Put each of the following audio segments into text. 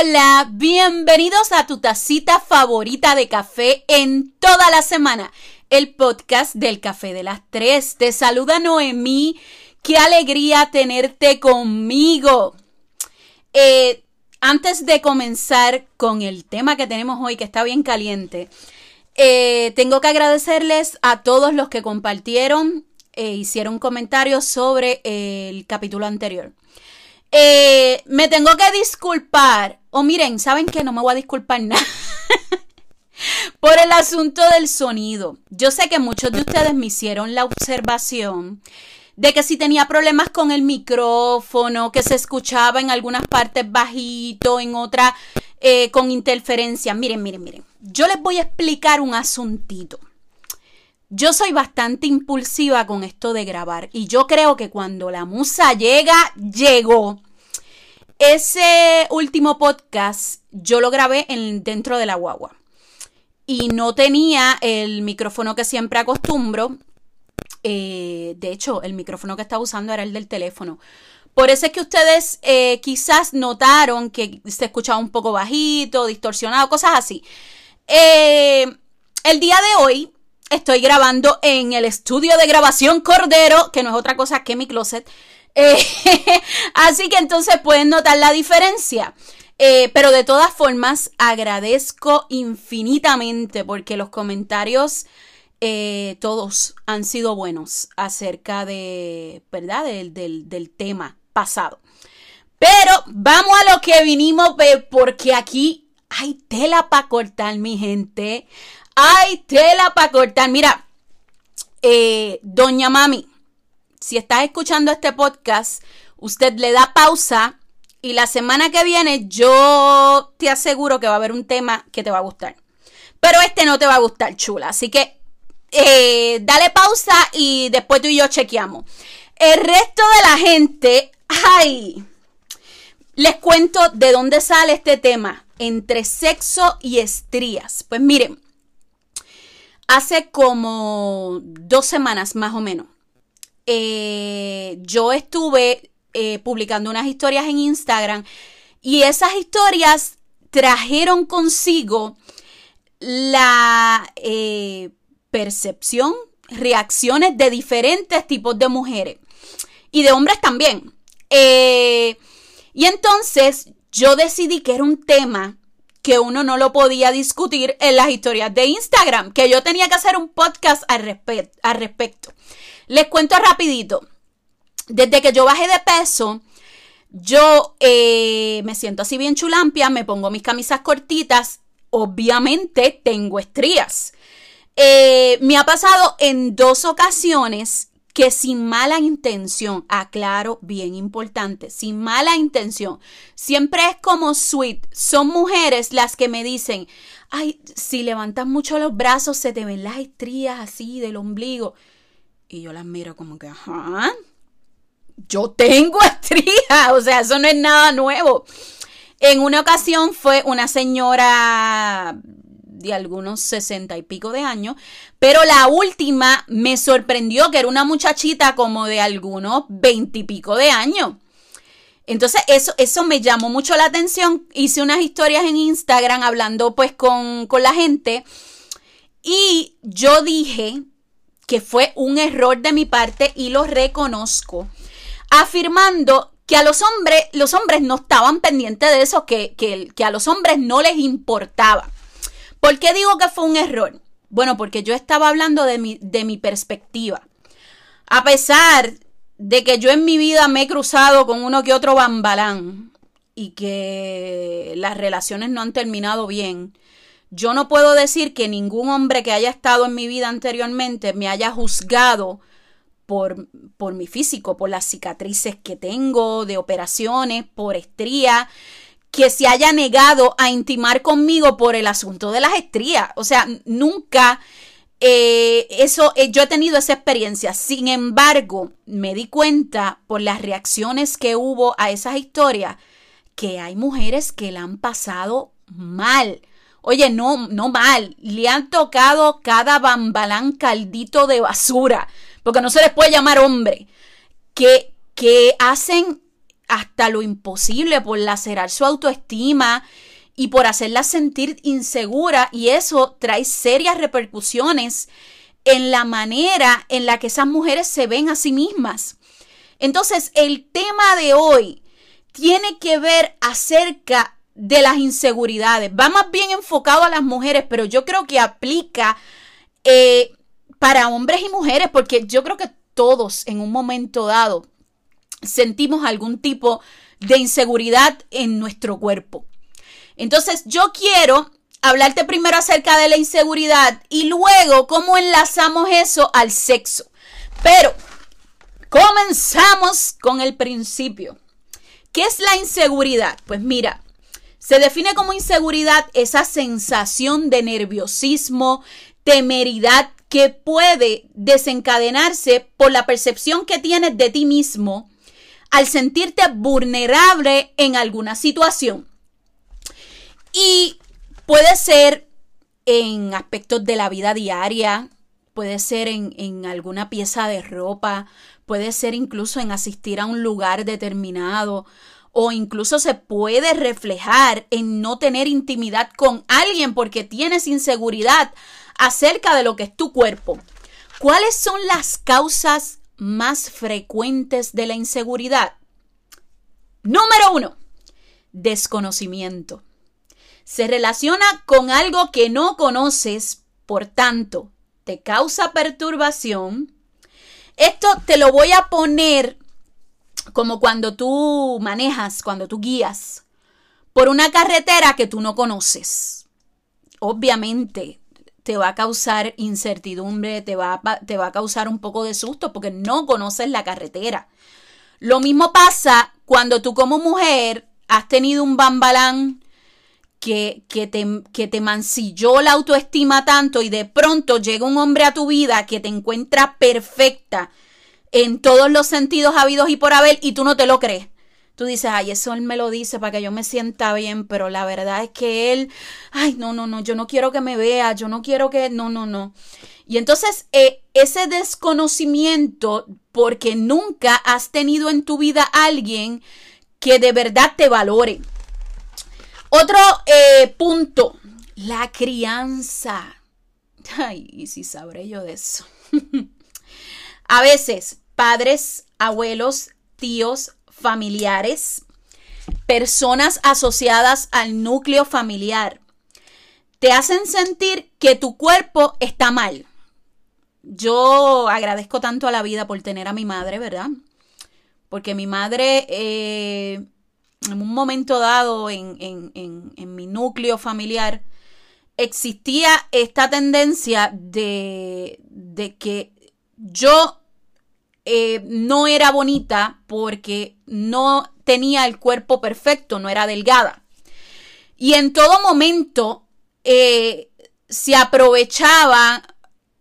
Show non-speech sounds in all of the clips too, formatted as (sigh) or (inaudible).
Hola, bienvenidos a tu tacita favorita de café en toda la semana, el podcast del café de las tres. Te saluda Noemí, qué alegría tenerte conmigo. Eh, antes de comenzar con el tema que tenemos hoy, que está bien caliente, eh, tengo que agradecerles a todos los que compartieron e hicieron comentarios sobre el capítulo anterior. Eh, me tengo que disculpar. O miren, ¿saben que No me voy a disculpar nada. (laughs) por el asunto del sonido. Yo sé que muchos de ustedes me hicieron la observación de que si tenía problemas con el micrófono, que se escuchaba en algunas partes bajito, en otras eh, con interferencia. Miren, miren, miren. Yo les voy a explicar un asuntito. Yo soy bastante impulsiva con esto de grabar y yo creo que cuando la musa llega, llegó. Ese último podcast yo lo grabé en, dentro de la guagua y no tenía el micrófono que siempre acostumbro. Eh, de hecho, el micrófono que estaba usando era el del teléfono. Por eso es que ustedes eh, quizás notaron que se escuchaba un poco bajito, distorsionado, cosas así. Eh, el día de hoy estoy grabando en el estudio de grabación Cordero, que no es otra cosa que mi closet. Eh, (laughs) así que entonces pueden notar la diferencia. Eh, pero de todas formas, agradezco infinitamente porque los comentarios eh, todos han sido buenos acerca de, ¿verdad? Del, del, tema pasado. Pero vamos a lo que vinimos, porque aquí hay tela para cortar, mi gente. Hay tela para cortar. Mira, doña Mami, si estás escuchando este podcast, usted le da pausa y la semana que viene yo te aseguro que va a haber un tema que te va a gustar. Pero este no te va a gustar, chula. Así que eh, dale pausa y después tú y yo chequeamos. El resto de la gente, ay, les cuento de dónde sale este tema entre sexo y estrías. Pues miren, hace como dos semanas más o menos, eh, yo estuve eh, publicando unas historias en Instagram y esas historias trajeron consigo la eh, percepción, reacciones de diferentes tipos de mujeres y de hombres también. y entonces yo decidí que era un tema que uno no lo podía discutir en las historias de Instagram, que yo tenía que hacer un podcast al, respecto. Les cuento rapidito. Desde que yo bajé de peso, yo eh, me siento así bien chulampia, me pongo mis camisas cortitas, obviamente tengo estrías. Eh, me ha pasado en dos ocasiones que sin mala intención, aclaro, bien importante, sin mala intención, siempre es como sweet, son mujeres las que me dicen, ay, si levantas mucho los brazos se te ven las estrías así del ombligo. Y yo las miro como que, ajá, yo tengo (laughs) estrías, o sea, eso no es nada nuevo. En una ocasión fue una señora de algunos sesenta y pico de años, pero la última me sorprendió que era una muchachita como de algunos veintipico de años. Entonces eso, eso me llamó mucho la atención. Hice unas historias en Instagram hablando pues con, con la gente y yo dije que fue un error de mi parte y lo reconozco, afirmando que a los hombres, los hombres no estaban pendientes de eso, que, que, que a los hombres no les importaba. ¿Por qué digo que fue un error? Bueno, porque yo estaba hablando de mi, de mi perspectiva. A pesar de que yo en mi vida me he cruzado con uno que otro bambalán y que las relaciones no han terminado bien, yo no puedo decir que ningún hombre que haya estado en mi vida anteriormente me haya juzgado por, por mi físico, por las cicatrices que tengo de operaciones, por estría que se haya negado a intimar conmigo por el asunto de las estrías. O sea, nunca eh, eso, eh, yo he tenido esa experiencia. Sin embargo, me di cuenta por las reacciones que hubo a esas historias que hay mujeres que la han pasado mal. Oye, no, no mal, le han tocado cada bambalán caldito de basura, porque no se les puede llamar hombre, que, que hacen hasta lo imposible por lacerar su autoestima y por hacerla sentir insegura y eso trae serias repercusiones en la manera en la que esas mujeres se ven a sí mismas. Entonces, el tema de hoy tiene que ver acerca de las inseguridades. Va más bien enfocado a las mujeres, pero yo creo que aplica eh, para hombres y mujeres, porque yo creo que todos en un momento dado sentimos algún tipo de inseguridad en nuestro cuerpo. Entonces, yo quiero hablarte primero acerca de la inseguridad y luego cómo enlazamos eso al sexo. Pero comenzamos con el principio. ¿Qué es la inseguridad? Pues mira, se define como inseguridad esa sensación de nerviosismo, temeridad que puede desencadenarse por la percepción que tienes de ti mismo al sentirte vulnerable en alguna situación. Y puede ser en aspectos de la vida diaria, puede ser en, en, alguna pieza de ropa, puede ser incluso en asistir a un lugar determinado o incluso se puede reflejar en no tener intimidad con alguien porque tienes inseguridad acerca de lo que es tu cuerpo. ¿Cuáles son las causas más frecuentes de la inseguridad? Número uno, desconocimiento. Se relaciona con algo que no conoces, por tanto, te causa perturbación. Esto te lo voy a poner como cuando tú manejas, cuando tú guías por una carretera que tú no conoces. Obviamente, te va a causar incertidumbre, te va, te va a causar un poco de susto porque no conoces la carretera. Lo mismo pasa cuando tú como mujer has tenido un bambalán que, que, te, que te mancilló la autoestima tanto y de pronto llega un hombre a tu vida que te encuentra perfecta en todos los sentidos habidos y por haber y tú no te lo crees. Tú dices, ay, eso él me lo dice para que yo me sienta bien, pero la verdad es que él, ay, no, no, no, yo no quiero que me vea, yo no quiero que, no, no, no. Y entonces eh, ese desconocimiento, porque nunca has tenido en tu vida alguien que de verdad te valore. Otro eh, punto, la crianza. Ay, y si sabré yo de eso. (laughs) A veces, padres, abuelos, tíos, familiares, personas asociadas al núcleo familiar. Te hacen sentir que tu cuerpo está mal. Yo agradezco tanto a la vida por tener a mi madre, ¿verdad? Porque mi madre, eh, en un momento dado en, en mi núcleo familiar, existía esta tendencia de, de que yo eh, no era bonita porque no tenía el cuerpo perfecto, no era delgada. Y en todo momento eh, se aprovechaba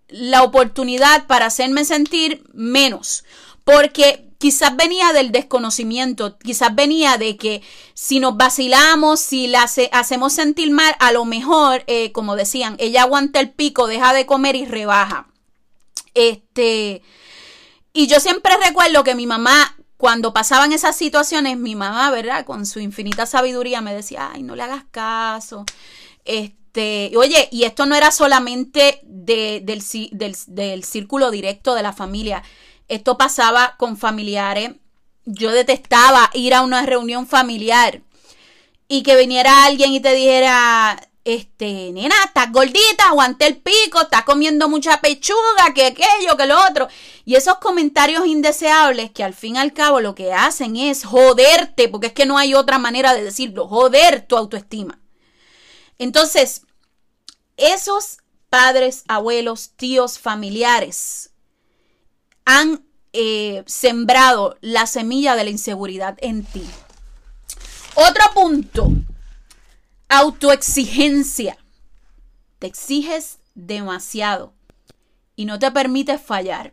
la oportunidad para hacerme sentir menos, porque quizás venía del desconocimiento, quizás venía de que si nos vacilamos, si la hacemos sentir mal, a lo mejor, eh, como decían, ella aguanta el pico, deja de comer y rebaja. Este, y yo siempre recuerdo que mi mamá, cuando pasaban esas situaciones, mi mamá, ¿verdad? Con su infinita sabiduría me decía, ay, no le hagas caso. Este, oye, y esto no era solamente del, del, del círculo directo de la familia. Esto pasaba con familiares. Yo detestaba ir a una reunión familiar y que viniera alguien y te dijera, este, nena, estás gordita, aguante el pico, estás comiendo mucha pechuga, que aquello, que lo otro. Y esos comentarios indeseables que al fin y al cabo lo que hacen es joderte, porque es que no hay otra manera de decirlo, joder tu autoestima. Entonces, esos padres, abuelos, tíos, familiares han eh, sembrado la semilla de la inseguridad en ti. Otro punto Autoexigencia. Te exiges demasiado y no te permites fallar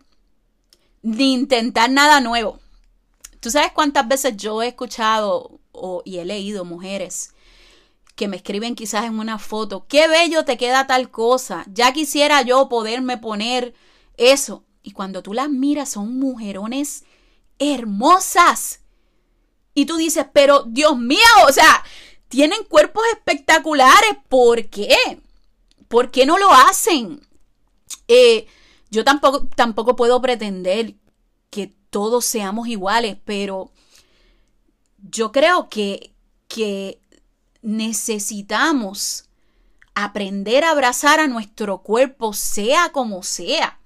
ni intentar nada nuevo. ¿Tú sabes cuántas veces yo he escuchado y he leído mujeres que me escriben quizás en una foto, qué bello te queda tal cosa, ya quisiera yo poderme poner eso. Y cuando tú las miras son mujerones hermosas, Y tú dices, pero Dios mío, o sea, tienen cuerpos espectaculares, ¿por qué? ¿Por qué no lo hacen? Eh, yo tampoco, tampoco puedo pretender que todos seamos iguales, pero yo creo que, que necesitamos aprender a abrazar a nuestro cuerpo, sea como sea.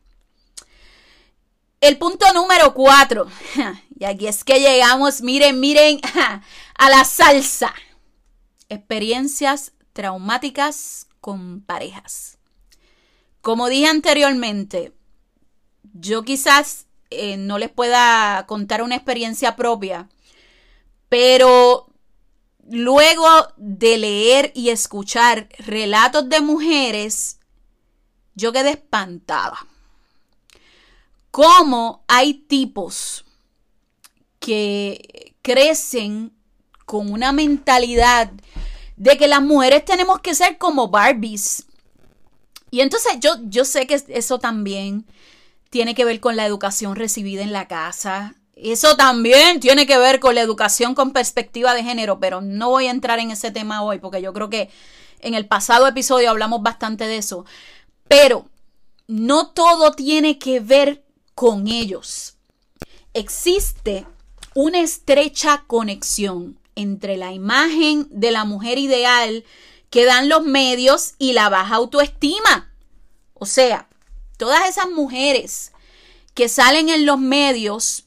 El punto número cuatro, (laughs) y aquí es que llegamos, miren, miren, (laughs) a la salsa. Experiencias traumáticas con parejas. Como dije anteriormente, yo quizás eh, no les pueda contar una experiencia propia, pero luego de leer y escuchar relatos de mujeres, yo quedé espantada. Cómo hay tipos que crecen con una mentalidad de que las mujeres tenemos que ser como Barbies. Y entonces yo, yo sé que eso también tiene que ver con la educación recibida en la casa. Eso también tiene que ver con la educación con perspectiva de género, pero no voy a entrar en ese tema hoy porque yo creo que en el pasado episodio hablamos bastante de eso. Pero no todo tiene que ver con ellos. Existe una estrecha conexión entre la imagen de la mujer ideal que dan los medios y la baja autoestima. O sea, todas esas mujeres que salen en los medios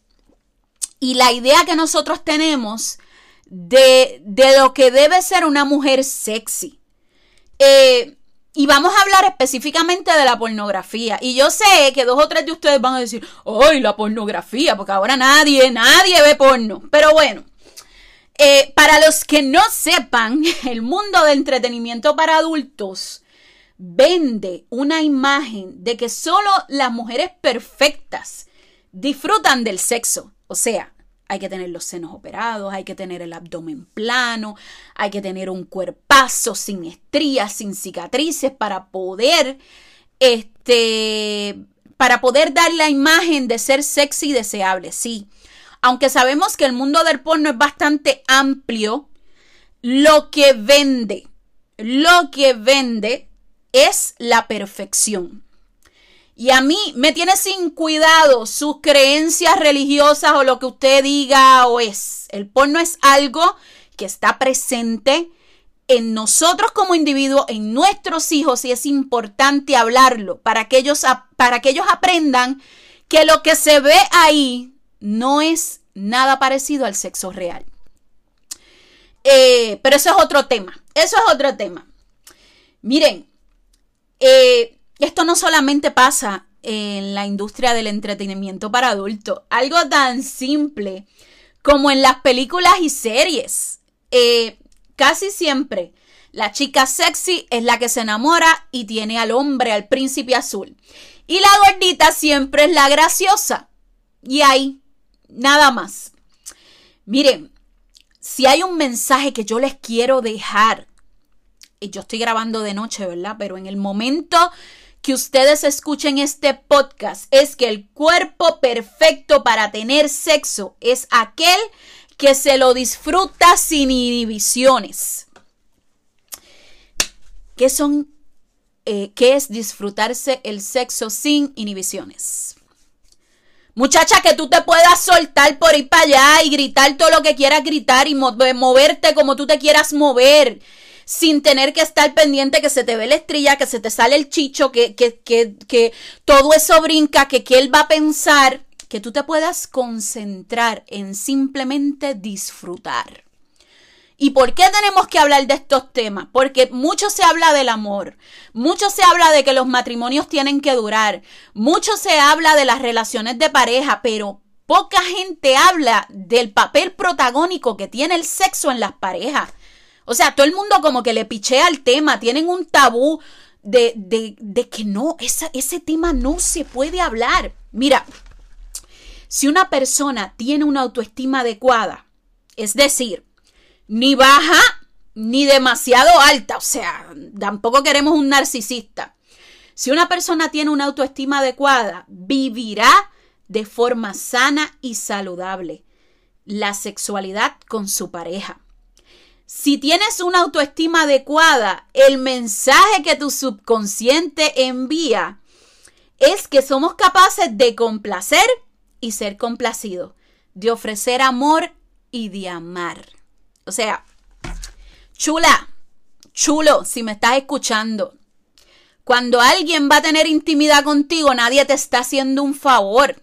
y la idea que nosotros tenemos de, de lo que debe ser una mujer sexy. Eh, y vamos a hablar específicamente de la pornografía. Y yo sé que dos o tres de ustedes van a decir, ¡ay, la pornografía! Porque ahora nadie, nadie ve porno. Pero bueno, eh, para los que no sepan, (laughs) el mundo del entretenimiento para adultos vende una imagen de que solo las mujeres perfectas disfrutan del sexo. O sea, hay que tener los senos operados, hay que tener el abdomen plano, hay que tener un cuerpazo sin estrías, sin cicatrices para poder, este, para poder dar la imagen de ser sexy y deseable. Sí, aunque sabemos que el mundo del porno es bastante amplio, lo que vende, lo que vende es la perfección. Y a mí me tiene sin cuidado sus creencias religiosas o lo que usted diga o es. El porno es algo que está presente en nosotros como individuos, en nuestros hijos, y es importante hablarlo para que ellos, para que ellos aprendan que lo que se ve ahí no es nada parecido al sexo real. Eh, pero eso es otro tema. Eso es otro tema. Miren, eh, esto no solamente pasa en la industria del entretenimiento para adultos, algo tan simple como en las películas y series. Eh, casi siempre la chica sexy es la que se enamora y tiene al hombre, al príncipe azul. Y la gordita siempre es la graciosa. Y ahí, nada más. Miren, si hay un mensaje que yo les quiero dejar y yo estoy grabando de noche, ¿verdad? Pero en el momento que ustedes escuchen este podcast es que el cuerpo perfecto para tener sexo es aquel que se lo disfruta sin inhibiciones. ¿Qué son? Eh, ¿Qué es disfrutarse el sexo sin inhibiciones? Muchacha, que tú te puedas soltar por ir para allá y gritar todo lo que quieras gritar y moverte como tú te quieras mover sin tener que estar pendiente que se te ve la estrella, que se te sale el chicho, que, que, que, que todo eso brinca, que, que él va a pensar, que tú te puedas concentrar en simplemente disfrutar. ¿Y por qué tenemos que hablar de estos temas? Porque mucho se habla del amor, mucho se habla de que los matrimonios tienen que durar, mucho se habla de las relaciones de pareja, pero poca gente habla del papel protagónico que tiene el sexo en las parejas. O sea, todo el mundo como que le pichea al tema, tienen un tabú de, de, que no, ese tema no se puede hablar. Mira, si una persona tiene una autoestima adecuada, es decir, ni baja ni demasiado alta, o sea, tampoco queremos un narcisista. Si una persona tiene una autoestima adecuada, vivirá de forma sana y saludable la sexualidad con su pareja. Si tienes una autoestima adecuada, el mensaje que tu subconsciente envía es que somos capaces de complacer y ser complacidos, de ofrecer amor y de amar. O sea, chula, chulo, si me estás escuchando, cuando alguien va a tener intimidad contigo, nadie te está haciendo un favor.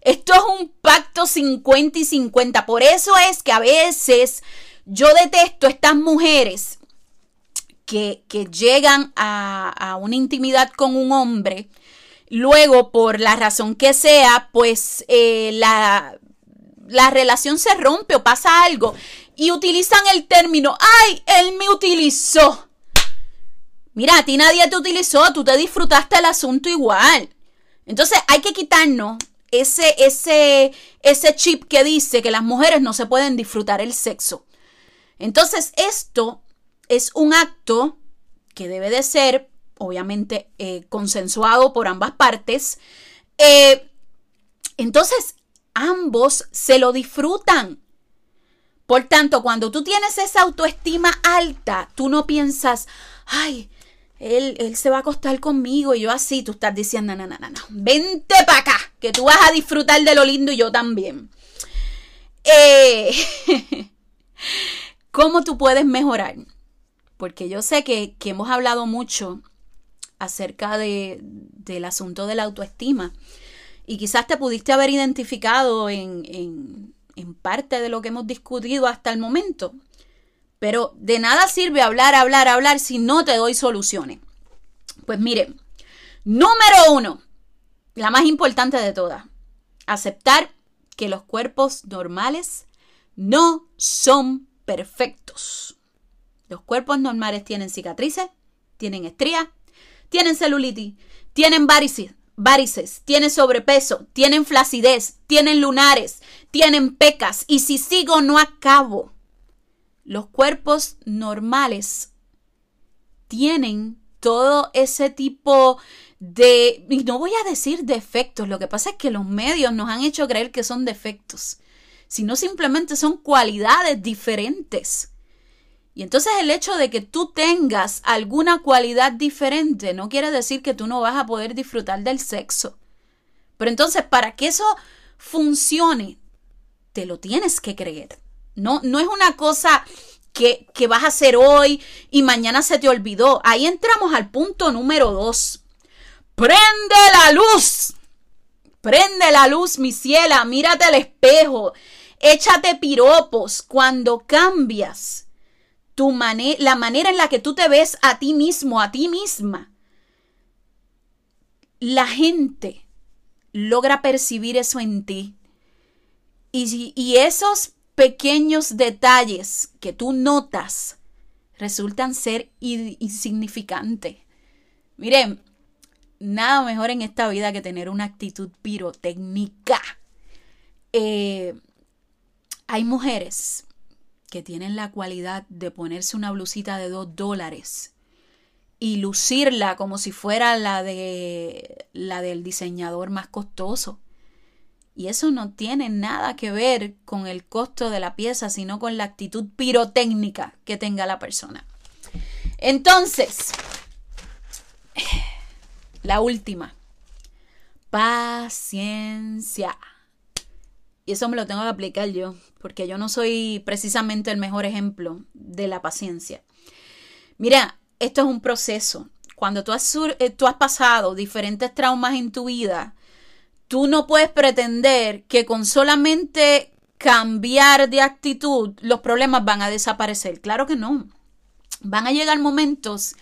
Esto es un pacto 50 y 50. Por eso es que a veces yo detesto estas mujeres que, llegan a, una intimidad con un hombre. Luego, por la razón que sea, pues eh, la, la relación se rompe o pasa algo y utilizan el término, ay, él me utilizó. Mira, a ti nadie te utilizó, tú te disfrutaste el asunto igual. Entonces hay que quitarnos ese, ese, ese chip que dice que las mujeres no se pueden disfrutar el sexo. Entonces esto es un acto que debe de ser, obviamente, eh, consensuado por ambas partes. Eh, entonces, ambos se lo disfrutan. Por tanto, cuando tú tienes esa autoestima alta, tú no piensas, ay, él, se va a acostar conmigo y yo así, tú estás diciendo, no, no, no, no, vente para acá, que tú vas a disfrutar de lo lindo y yo también. Eh, (laughs) ¿Cómo tú puedes mejorar? Porque yo sé que, hemos hablado mucho acerca de, del asunto de la autoestima y quizás te pudiste haber identificado en, en parte de lo que hemos discutido hasta el momento. Pero de nada sirve hablar, hablar, hablar si no te doy soluciones. Pues miren, número uno, la más importante de todas, aceptar que los cuerpos normales no son perfectos. Los cuerpos normales tienen cicatrices, tienen estrías, tienen celulitis, tienen varices, varices, tienen sobrepeso, tienen flacidez, tienen lunares, tienen pecas. Y si sigo, no acabo. Los cuerpos normales tienen todo ese tipo de, y no voy a decir defectos, lo que pasa es que los medios nos han hecho creer que son defectos, sino simplemente son cualidades diferentes. Y entonces el hecho de que tú tengas alguna cualidad diferente no quiere decir que tú no vas a poder disfrutar del sexo. Pero entonces, para que eso funcione, te lo tienes que creer. No, no es una cosa que, que vas a hacer hoy y mañana se te olvidó. Ahí entramos al punto número dos. Prende la luz. Prende la luz, mi ciela. Mírate al espejo. Échate piropos cuando cambias tu la manera en la que tú te ves a ti mismo, a ti misma. La gente logra percibir eso en ti. Y, y esos pequeños detalles que tú notas resultan ser insignificantes. Miren, nada mejor en esta vida que tener una actitud pirotécnica. Eh, hay mujeres que tienen la cualidad de ponerse una blusita de dos dólares y lucirla como si fuera la de la del diseñador más costoso. Y eso no tiene nada que ver con el costo de la pieza, sino con la actitud pirotécnica que tenga la persona. Entonces, la última. Paciencia. Y eso me lo tengo que aplicar yo, porque yo no soy precisamente el mejor ejemplo de la paciencia. Mira, esto es un proceso. Cuando tú has, eh, tú has pasado diferentes traumas en tu vida, tú no puedes pretender que con solamente cambiar de actitud los problemas van a desaparecer. Claro que no. Van a llegar momentos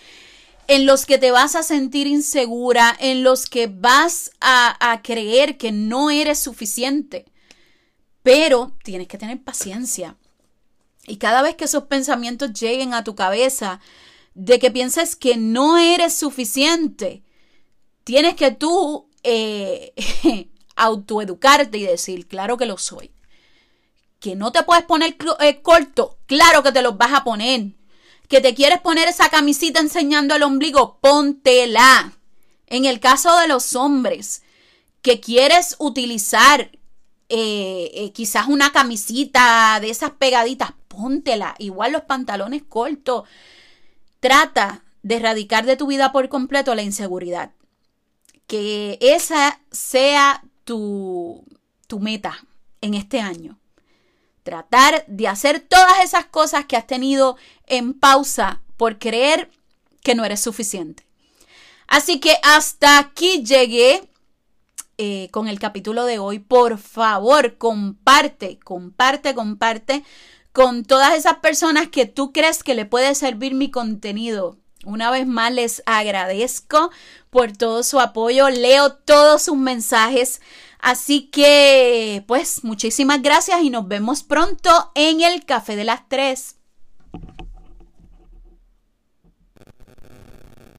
en los que te vas a sentir insegura, en los que vas a, creer que no eres suficiente. Pero tienes que tener paciencia. Y cada vez que esos pensamientos lleguen a tu cabeza de que pienses que no eres suficiente, tienes que tú eh, (laughs) autoeducarte y decir, claro que lo soy. Que no te puedes poner eh, corto, claro que te los vas a poner. Que te quieres poner esa camisita enseñando el ombligo, póntela. En el caso de los hombres, que quieres utilizar eh, eh, quizás una camisita de esas pegaditas, póntela. Igual los pantalones cortos. Trata de erradicar de tu vida por completo la inseguridad. Que esa sea tu, tu meta en este año. Tratar de hacer todas esas cosas que has tenido en pausa por creer que no eres suficiente. Así que hasta aquí llegué eh, con el capítulo de hoy. Por favor, comparte, comparte, comparte con todas esas personas que tú crees que le puede servir mi contenido. Una vez más les agradezco por todo su apoyo. Leo todos sus mensajes. Así que, pues, muchísimas gracias y nos vemos pronto en el Café de las Tres.